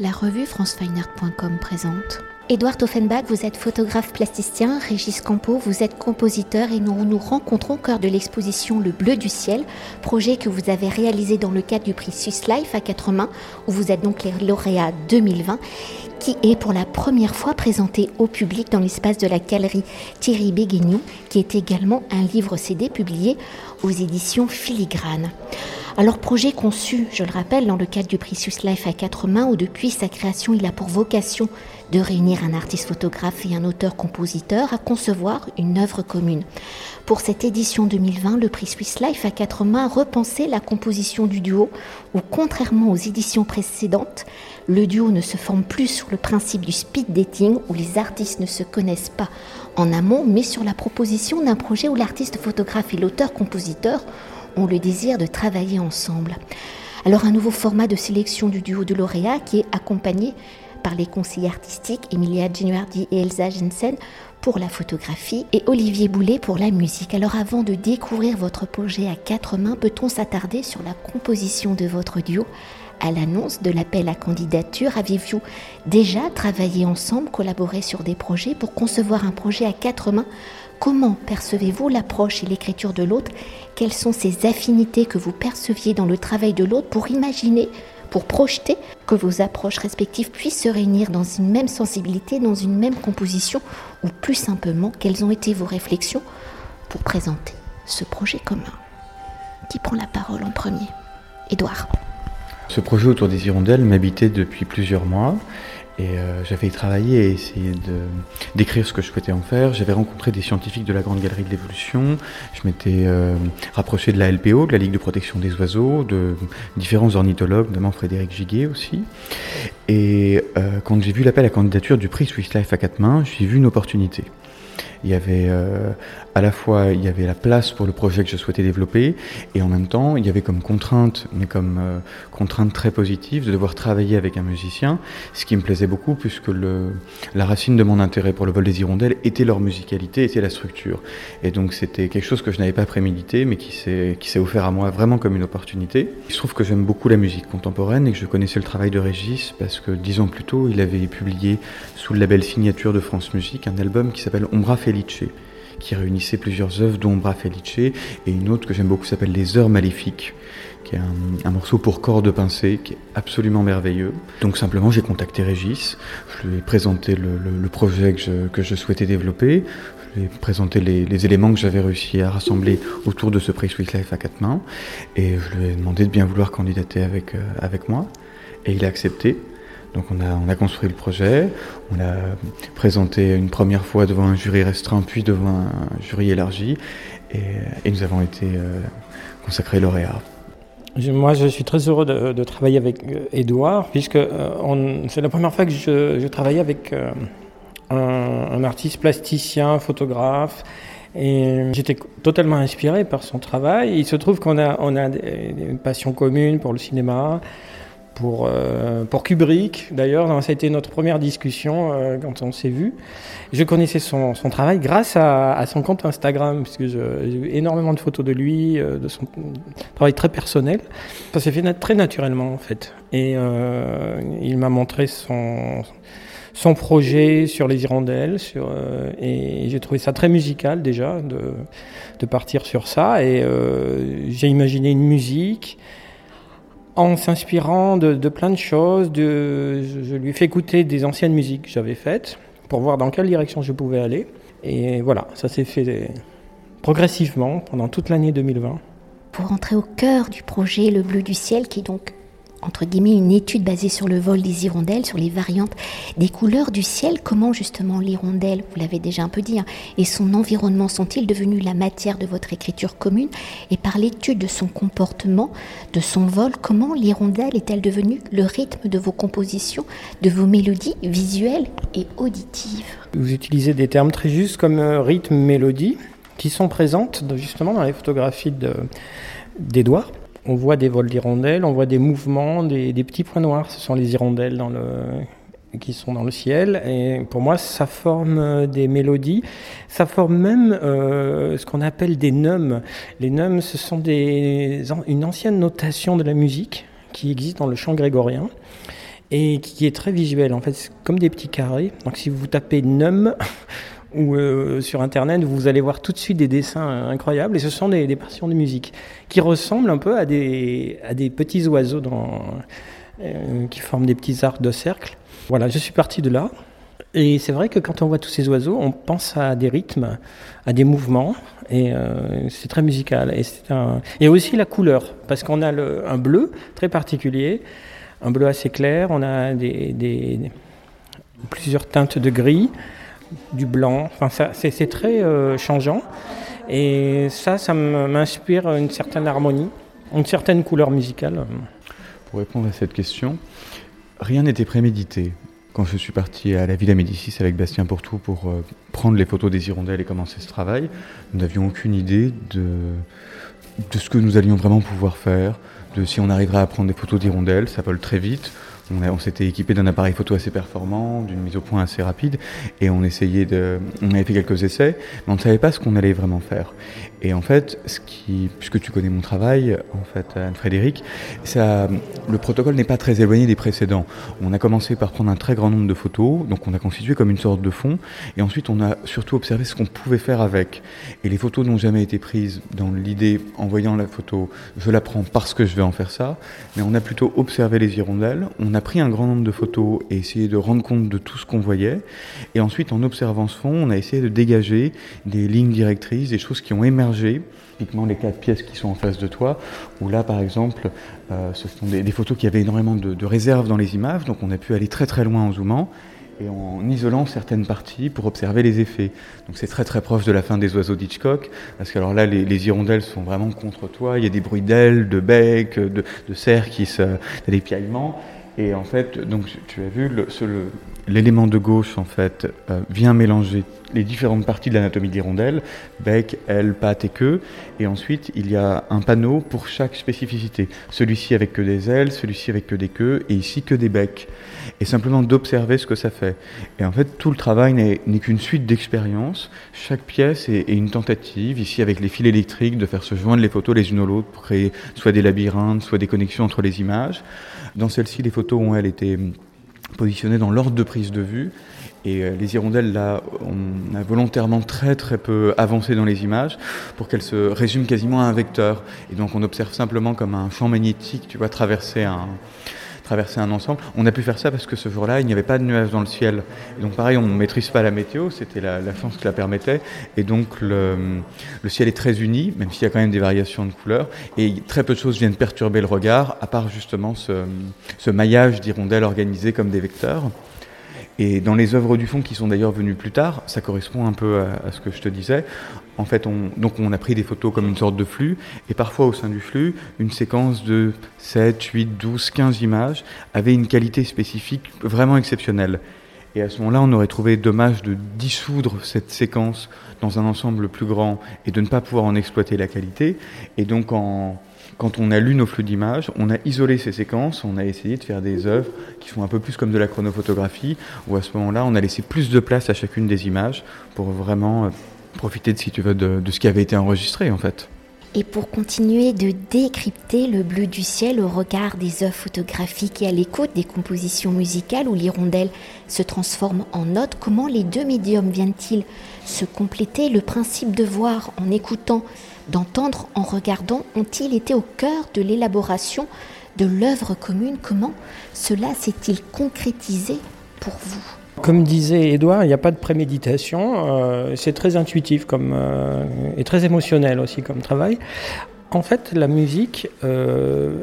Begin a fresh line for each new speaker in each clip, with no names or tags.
La revue francefineart.com présente. Édouard Offenbach, vous êtes photographe plasticien, Régis Campo, vous êtes compositeur et nous nous rencontrons au cœur de l'exposition Le Bleu du Ciel, projet que vous avez réalisé dans le cadre du prix Swiss Life à quatre mains, où vous êtes donc les lauréats 2020, qui est pour la première fois présenté au public dans l'espace de la galerie Thierry Béguignon, qui est également un livre CD publié aux éditions Filigrane. Alors projet conçu, je le rappelle, dans le cadre du prix Swiss Life à quatre mains, où depuis sa création, il a pour vocation de réunir un artiste photographe et un auteur-compositeur à concevoir une œuvre commune. Pour cette édition 2020, le prix Swiss Life à quatre mains a repensé la composition du duo, où contrairement aux éditions précédentes, le duo ne se forme plus sur le principe du speed dating, où les artistes ne se connaissent pas en amont, mais sur la proposition d'un projet où l'artiste photographe et l'auteur-compositeur le désir de travailler ensemble. Alors un nouveau format de sélection du duo de lauréats qui est accompagné par les conseillers artistiques Emilia Genuardi et Elsa Jensen pour la photographie et Olivier Boulet pour la musique. Alors avant de découvrir votre projet à quatre mains, peut-on s'attarder sur la composition de votre duo à l'annonce de l'appel à candidature, aviez-vous déjà travaillé ensemble, collaboré sur des projets pour concevoir un projet à quatre mains Comment percevez-vous l'approche et l'écriture de l'autre? Quelles sont ces affinités que vous perceviez dans le travail de l'autre pour imaginer, pour projeter que vos approches respectives puissent se réunir dans une même sensibilité, dans une même composition Ou plus simplement, quelles ont été vos réflexions pour présenter ce projet commun? Qui prend la parole en premier? Édouard.
Ce projet autour des hirondelles m'habitait depuis plusieurs mois et euh, j'avais travaillé et essayé d'écrire ce que je souhaitais en faire. J'avais rencontré des scientifiques de la Grande Galerie de l'Évolution. Je m'étais euh, rapproché de la LPO, de la Ligue de protection des oiseaux, de différents ornithologues, notamment Frédéric Giguet aussi. Et euh, quand j'ai vu l'appel à candidature du prix Swiss Life à quatre mains, j'ai vu une opportunité. Il y avait euh, à la fois il y avait la place pour le projet que je souhaitais développer et en même temps il y avait comme contrainte, mais comme euh, contrainte très positive, de devoir travailler avec un musicien, ce qui me plaisait beaucoup puisque le, la racine de mon intérêt pour le vol des hirondelles était leur musicalité, était la structure. Et donc c'était quelque chose que je n'avais pas prémédité, mais qui s'est offert à moi vraiment comme une opportunité. Il se trouve que j'aime beaucoup la musique contemporaine et que je connaissais le travail de Régis parce que dix ans plus tôt il avait publié sous le label Signature de France Musique un album qui s'appelle Ombra Felice, qui réunissait plusieurs œuvres d'Ombra Felice et une autre que j'aime beaucoup s'appelle Les Heures Maléfiques, qui est un, morceau pour corps de pincée qui est absolument merveilleux. Donc simplement j'ai contacté Régis, je lui ai présenté le, projet que je, souhaitais développer, je lui ai présenté les, éléments que j'avais réussi à rassembler autour de ce prix Sweet Life à quatre mains et je lui ai demandé de bien vouloir candidater avec, euh, avec moi et il a accepté. Donc on a, on a construit le projet, on l'a présenté une première fois devant un jury restreint, puis devant un jury élargi, et, nous avons été euh, consacrés lauréats.
Moi, je suis très heureux de, travailler avec Edouard, euh, puisque euh, c'est la première fois que je, je travaillais avec un, artiste plasticien, photographe, et j'étais totalement inspiré par son travail. Il se trouve qu'on a, a une passion commune pour le cinéma, pour, euh, pour Kubrick. D'ailleurs, ça a été notre première discussion euh, quand on s'est vu. Je connaissais son, travail grâce à, son compte Instagram, puisque j'ai eu énormément de photos de lui, euh, de son travail très personnel. Ça s'est fait très naturellement, en fait. Et il m'a montré son, projet sur les hirondelles, et j'ai trouvé ça très musical déjà de partir sur ça. Et j'ai imaginé une musique en s'inspirant de, plein de choses. De, je, lui ai fait écouter des anciennes musiques que j'avais faites pour voir dans quelle direction je pouvais aller. Et voilà, ça s'est fait progressivement pendant toute l'année 2020.
Pour entrer au cœur du projet Le Bleu du Ciel, qui est donc entre guillemets, une étude basée sur le vol des hirondelles, sur les variantes des couleurs du ciel, comment justement l'hirondelle, vous l'avez déjà un peu dit, hein, et son environnement sont-ils devenus la matière de votre écriture commune? Et par l'étude de son comportement, de son vol, comment l'hirondelle est-elle devenue le rythme de vos compositions, de vos mélodies visuelles et auditives?
Vous utilisez des termes très justes comme euh, rythme, mélodie, qui sont présentes justement dans les photographies d'Edouard on voit des vols d'hirondelles, on voit des mouvements, des, petits points noirs. Ce sont les hirondelles qui sont dans le ciel. Et pour moi, ça forme euh, des mélodies. Ça forme même euh, ce qu'on appelle des nums. Les nums, ce sont une ancienne notation de la musique qui existe dans le chant grégorien. et qui est très visuel. En fait, c'est comme des petits carrés. Donc si vous tapez NUM ou euh, sur Internet, vous allez voir tout de suite des dessins incroyables. Et ce sont des, des partitions de musique qui ressemblent un peu à des, à des petits oiseaux euh, qui forment des petits arcs de cercle. Voilà, je suis parti de là. Et c'est vrai que quand on voit tous ces oiseaux, on pense à des rythmes, à des mouvements, et euh, c'est très musical. Et, un... aussi la couleur, parce qu'on a un bleu très particulier, un bleu assez clair, on a des plusieurs teintes de gris, du blanc, enfin, c'est, très euh, changeant. Et ça, ça m'inspire une certaine harmonie, une certaine couleur musicale.
Pour répondre à cette question, rien n'était prémédité. Quand je suis parti à la Villa Médicis avec Bastien Pourtout pour euh, prendre les photos des hirondelles et commencer ce travail, nous n'avions aucune idée de, de ce que nous allions vraiment pouvoir faire, de si on arriverait à prendre des photos d'hirondelles, ça vole très vite, on, s'était équipé d'un appareil photo assez performant, d'une mise au point assez rapide, et on essayait de, on avait fait quelques essais, mais on ne savait pas ce qu'on allait vraiment faire. Et en fait, ce qui, puisque tu connais mon travail, en fait, Anne-Frédéric, le protocole n'est pas très éloigné des précédents. On a commencé par prendre un très grand nombre de photos, donc on a constitué comme une sorte de fond, et ensuite on a surtout observé ce qu'on pouvait faire avec. Et les photos n'ont jamais été prises dans l'idée, en voyant la photo, je la prends parce que je vais en faire ça, mais on a plutôt observé les hirondelles, on a pris un grand nombre de photos et essayé de rendre compte de tout ce qu'on voyait, et ensuite en observant ce fond, on a essayé de dégager des lignes directrices, des choses qui ont émergé, typiquement les quatre pièces qui sont en face de toi, où là par exemple, euh, ce sont des, photos qui avaient énormément de, de réserves dans les images, donc on a pu aller très très loin en zoomant et en isolant certaines parties pour observer les effets. Donc c'est très très proche de la fin des oiseaux d'Hitchcock, parce que alors là les, les hirondelles sont vraiment contre toi, il y a des bruits d'ailes, de becs, de, cerfs qui se... des piaillements, et en fait, donc tu as vu, le- l'élément de gauche en fait euh, vient mélanger les différentes parties de l'anatomie de l'hirondelle, bec, aile, patte et queue, et ensuite il y a un panneau pour chaque spécificité. Celui-ci avec que des ailes, celui-ci avec que des queues, et ici que des becs. Et simplement d'observer ce que ça fait. Et en fait, tout le travail n'est qu'une suite d'expériences. Chaque pièce est, est une tentative, ici avec les fils électriques, de faire se joindre les photos les unes aux autres pour créer soit des labyrinthes, soit des connexions entre les images. Dans celle-ci, les photos ont, elles, été positionnées dans l'ordre de prise de vue. Et euh, les hirondelles, là, on a volontairement très très peu avancé dans les images pour qu'elles se résument quasiment à un vecteur. Et donc on observe simplement comme un champ magnétique, tu vois, traverser un, traverser un ensemble. On a pu faire ça parce que ce jour-là, il n'y avait pas de nuages dans le ciel. Et donc pareil, on ne maîtrise pas la météo, c'était la, la chance qui la permettait. Et donc le, ciel est très uni, même s'il y a quand même des variations de couleurs. Et très peu de choses viennent perturber le regard, à part justement ce, ce maillage d'hirondelles organisées comme des vecteurs. Et dans les œuvres du fond qui sont d'ailleurs venues plus tard, ça correspond un peu à, à ce que je te disais. En fait, on, donc on a pris des photos comme une sorte de flux, et parfois au sein du flux, une séquence de 7, 8, 12, 15 images avait une qualité spécifique vraiment exceptionnelle. Et à ce moment-là, on aurait trouvé dommage de dissoudre cette séquence dans un ensemble plus grand et de ne pas pouvoir en exploiter la qualité. Et donc, en, quand on a lu nos flux d'images, on a isolé ces séquences, on a essayé de faire des œuvres qui sont un peu plus comme de la chronophotographie, où à ce moment-là, on a laissé plus de place à chacune des images pour vraiment euh, profiter, de, de ce qui avait été enregistré en fait.
Et pour continuer de décrypter le bleu du ciel au regard des œuvres photographiques et à l'écoute des compositions musicales où l'hirondelle se transforme en note, comment les deux médiums viennent-ils se compléter Le principe de voir en écoutant, d'entendre en regardant, ont-ils été au cœur de l'élaboration de l'œuvre commune? Comment cela s'est-il concrétisé pour vous?
Comme disait Edouard, il n'y a pas de préméditation. euh, c'est très intuitif euh, et très émotionnel aussi comme travail. En fait, la musique euh,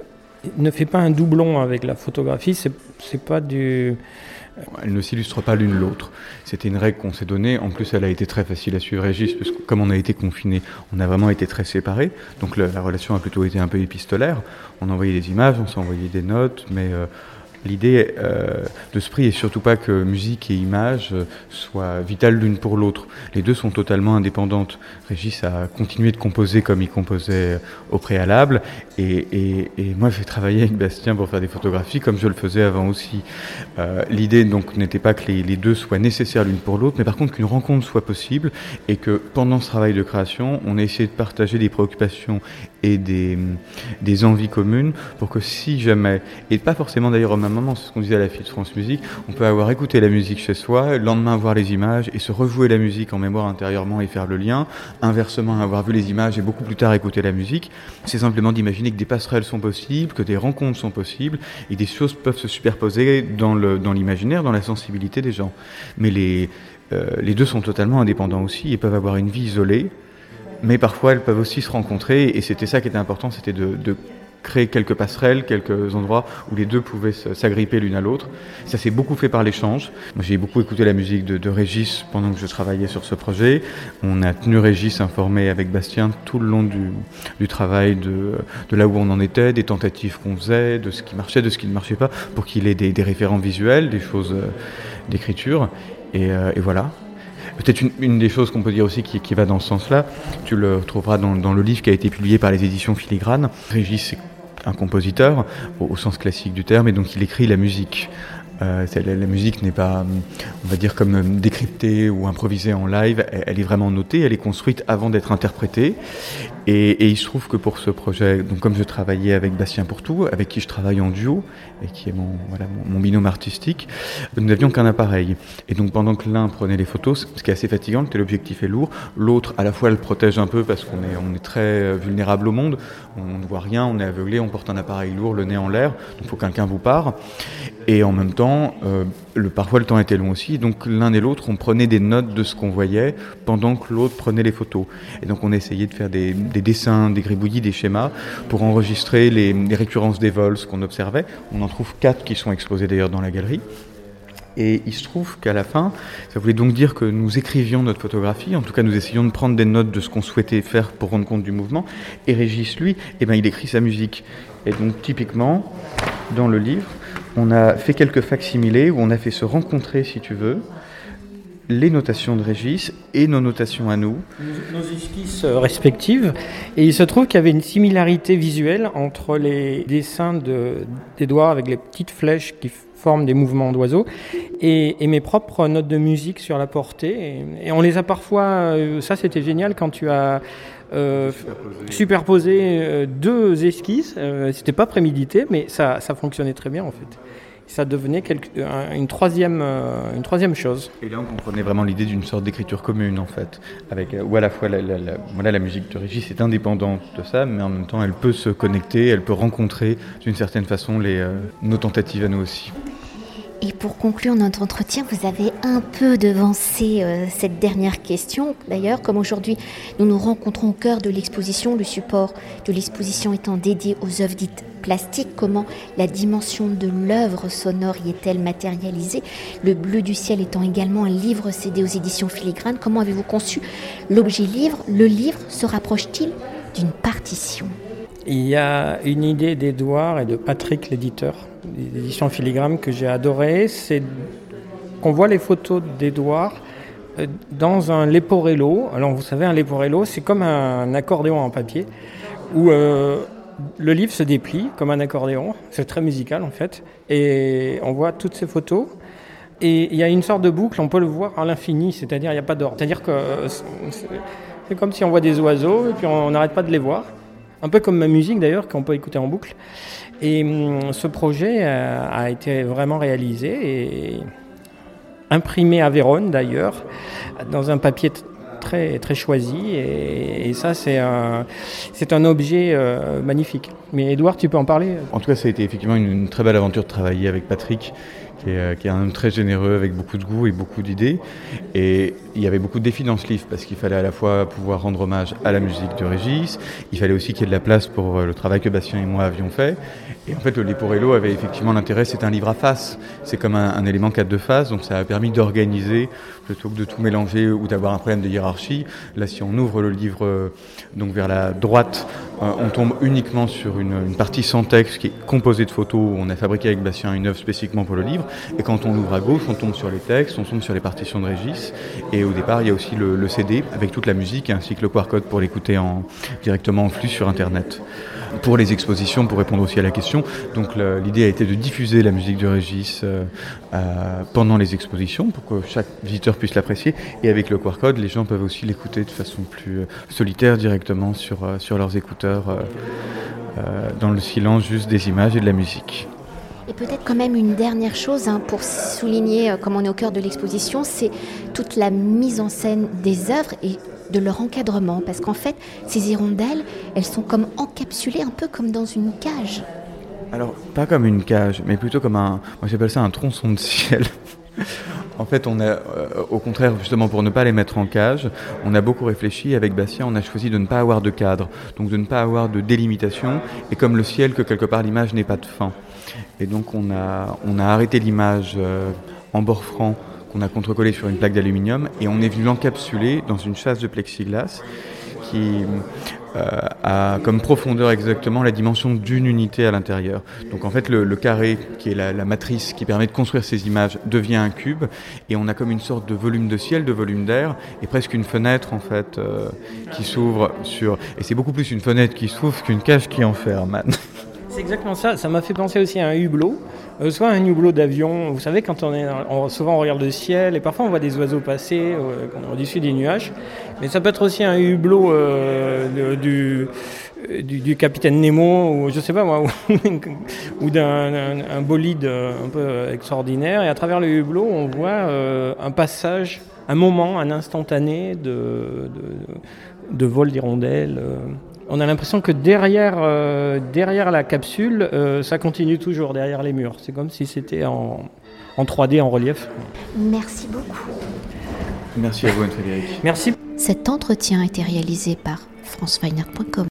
ne fait pas un doublon avec la photographie. C'est, pas du.
Elles ne s'illustrent pas l'une l'autre. C'était une règle qu'on s'est donnée. En plus, elle a été très facile à suivre, Régis, parce que comme on a été confinés, on a vraiment été très séparés. Donc la, la relation a plutôt été un peu épistolaire. On envoyait des images, on s'envoyait des notes, mais l'idée euh, de ce prix est surtout pas que musique et image euh, soient vitales l'une pour l'autre. Les deux sont totalement indépendantes. Régis a continué de composer comme il composait au préalable, et, moi j'ai travaillé avec Bastien pour faire des photographies comme je le faisais avant aussi. Euh, L'idée donc n'était pas que les, deux soient nécessaires l'une pour l'autre, mais par contre qu'une rencontre soit possible et que pendant ce travail de création, on ait essayé de partager des préoccupations et des, des envies communes pour que si jamais, et pas forcément d'ailleurs au même C'est ce qu'on disait à la fille de France Musique. On peut avoir écouté la musique chez soi, le lendemain voir les images et se rejouer la musique en mémoire intérieurement et faire le lien. Inversement, avoir vu les images et beaucoup plus tard écouter la musique. C'est simplement d'imaginer que des passerelles sont possibles, que des rencontres sont possibles et des choses peuvent se superposer dans l'imaginaire, dans, dans la sensibilité des gens. Mais les, euh, les deux sont totalement indépendants aussi et peuvent avoir une vie isolée, mais parfois elles peuvent aussi se rencontrer et c'était ça qui était important, c'était de créer quelques passerelles, quelques endroits où les deux pouvaient s'agripper l'une à l'autre. Ça s'est beaucoup fait par l'échange. J'ai beaucoup écouté la musique de, Régis pendant que je travaillais sur ce projet. On a tenu Régis informé avec Bastien tout le long du, travail de, là où on en était, des tentatives qu'on faisait, de ce qui marchait, de ce qui ne marchait pas, pour qu'il ait des, référents visuels, des choses euh, d'écriture. Et, euh, et, voilà. Peut-être une, des choses qu'on peut dire aussi qui, va dans ce sens-là, tu le retrouveras dans, dans, le livre qui a été publié par les éditions Filigrane. Régis un compositeur au, sens classique du terme, et donc il écrit la musique. Euh, la, musique n'est pas, on va dire, comme décryptée ou improvisée en live. Elle, est vraiment notée, elle est construite avant d'être interprétée. Et, il se trouve que pour ce projet, donc comme je travaillais avec Bastien Pourtout, avec qui je travaille en duo, et qui est mon, voilà, mon, binôme artistique, nous n'avions qu'un appareil. Et donc pendant que l'un prenait les photos, ce qui est assez fatigant, que l'objectif est lourd, l'autre à la fois le protège un peu parce qu'on est, on est très vulnérable au monde, on ne voit rien, on est aveuglé, on porte un appareil lourd, le nez en l'air, donc il faut que quelqu'un vous pare. Et en même temps, euh, le, parfois le temps était long aussi, donc l'un et l'autre, on prenait des notes de ce qu'on voyait pendant que l'autre prenait les photos. Et donc on essayait de faire des, des dessins, des gribouillis, des schémas pour enregistrer les, récurrences des vols, ce qu'on observait. On en trouve quatre qui sont exposés d'ailleurs dans la galerie. Et il se trouve qu'à la fin, ça voulait donc dire que nous écrivions notre photographie, en tout cas nous essayons de prendre des notes de ce qu'on souhaitait faire pour rendre compte du mouvement, et Régis, lui, eh ben, il écrit sa musique. Et donc typiquement, dans le livre, on a fait quelques facsimilés où on a fait se rencontrer, si tu veux, les notations de Régis et nos notations à nous.
Nos esquisses respectives. Et il se trouve qu'il y avait une similarité visuelle entre les dessins d'Edouard de, avec les petites flèches qui forment des mouvements d'oiseaux et, mes propres notes de musique sur la portée. Et, et on les a parfois. Ça, c'était génial quand tu as. Euh, superposé euh, deux esquisses, euh, c'était pas prémédité, mais ça, ça fonctionnait très bien en fait ça devenait une, troisième, une troisième chose.
Et là, on comprenait vraiment l'idée d'une sorte d'écriture commune, en fait, avec, où à la fois la, voilà, la musique de Régis est indépendante de ça, mais en même temps, elle peut se connecter, elle peut rencontrer d'une certaine façon les, nos tentatives à nous aussi.
Et pour conclure notre entretien, vous avez un peu devancé euh, cette dernière question. D'ailleurs, comme aujourd'hui, nous nous rencontrons au cœur de l'exposition, le support de l'exposition étant dédié aux œuvres dites plastiques, comment la dimension de l'œuvre sonore y est-elle matérialisée? Le bleu du ciel étant également un livre cédé aux éditions filigranes, comment avez-vous conçu l'objet livre? Le livre se rapproche-t-il d'une partition?
Il y a une idée d'Edouard et de Patrick, l'éditeur l'édition filigrane que j'ai adoré, c'est qu'on voit les photos d'Edouard euh, dans un leporello. Alors vous savez, un leporello, c'est comme un accordéon en papier, où euh, le livre se déplie comme un accordéon. C'est très musical en fait. Et on voit toutes ces photos. Et il y a une sorte de boucle, on peut le voir à l'infini, c'est-à-dire il n'y a pas d'ordre. C'est-à-dire que c'est comme si on voit des oiseaux et puis on n'arrête pas de les voir. Un peu comme ma musique d'ailleurs, qu'on peut écouter en boucle. Et hum, ce projet a, a, été vraiment réalisé et imprimé à Vérone d'ailleurs, dans un papier très, très choisi. Et, ça, c'est un, un objet euh, magnifique. Mais Edouard, tu peux en parler?
En tout cas, ça a été effectivement une très belle aventure de travailler avec Patrick qui est, qui est, un homme très généreux avec beaucoup de goût et beaucoup d'idées. Et il y avait beaucoup de défis dans ce livre parce qu'il fallait à la fois pouvoir rendre hommage à la musique de Régis, il fallait aussi qu'il y ait de la place pour le travail que Bastien et moi avions fait. Et en fait, le Leporello avait effectivement l'intérêt, c'est un livre à face. C'est comme un, élément 4 de face, donc ça a permis d'organiser plutôt que de tout mélanger ou d'avoir un problème de hiérarchie. Là, si on ouvre le livre euh, donc vers la droite, euh, on tombe uniquement sur une, partie sans texte qui est composée de photos. On a fabriqué avec Bastien une œuvre spécifiquement pour le livre. Et quand on ouvre à gauche, on tombe sur les textes, on tombe sur les partitions de Régis. Et au départ, il y a aussi le, CD avec toute la musique ainsi que le QR code pour l'écouter en, directement en flux sur Internet pour les expositions, pour répondre aussi à la question. Donc l'idée a été de diffuser la musique de Régis euh, euh, pendant les expositions pour que chaque visiteur puisse l'apprécier. Et avec le QR code, les gens peuvent aussi l'écouter de façon plus euh, solitaire directement sur, sur leurs écouteurs, dans le silence juste des images et de la musique.
Et peut-être quand même une dernière chose hein, pour souligner, euh, comme on est au cœur de l'exposition, c'est toute la mise en scène des œuvres et de leur encadrement. Parce qu'en fait, ces hirondelles, elles sont comme encapsulées un peu comme dans une cage.
Alors, pas comme une cage, mais plutôt comme un. Moi, j'appelle ça un tronçon de ciel. En fait, on a, euh, au contraire, justement pour ne pas les mettre en cage, on a beaucoup réfléchi. Avec Bastien, on a choisi de ne pas avoir de cadre, donc de ne pas avoir de délimitation, et comme le ciel, que quelque part l'image n'ait pas de fin. Et donc, on a, on a arrêté l'image euh, en bord franc qu'on a contrecollé sur une plaque d'aluminium, et on est venu l'encapsuler dans une chasse de plexiglas qui euh, a comme profondeur exactement la dimension d'une unité à l'intérieur. Donc en fait le, carré qui est la, matrice qui permet de construire ces images devient un cube et on a comme une sorte de volume de ciel, de volume d'air et presque une fenêtre en fait euh, qui s'ouvre sur et c'est beaucoup plus une fenêtre qui s'ouvre qu'une cage qui enferme.
C'est exactement ça. Ça m'a fait penser aussi à un hublot. Euh, soit un hublot d'avion. Vous savez, quand on est, souvent on regarde le ciel et parfois on voit des oiseaux passer euh, au-dessus des nuages. Mais ça peut être aussi un hublot euh, du, du, capitaine Nemo ou je sais pas moi, ou, d'un bolide un peu extraordinaire. Et à travers le hublot, on voit un passage, un moment, un instantané de, de, de vol d'hirondelles on a l'impression que derrière, euh, derrière la capsule, euh, ça continue toujours derrière les murs. C'est comme si c'était en, 3D, en relief.
Merci beaucoup.
Merci à vous, Anne-Frédéric.
Merci.
Cet entretien a été réalisé par franceweiner.com.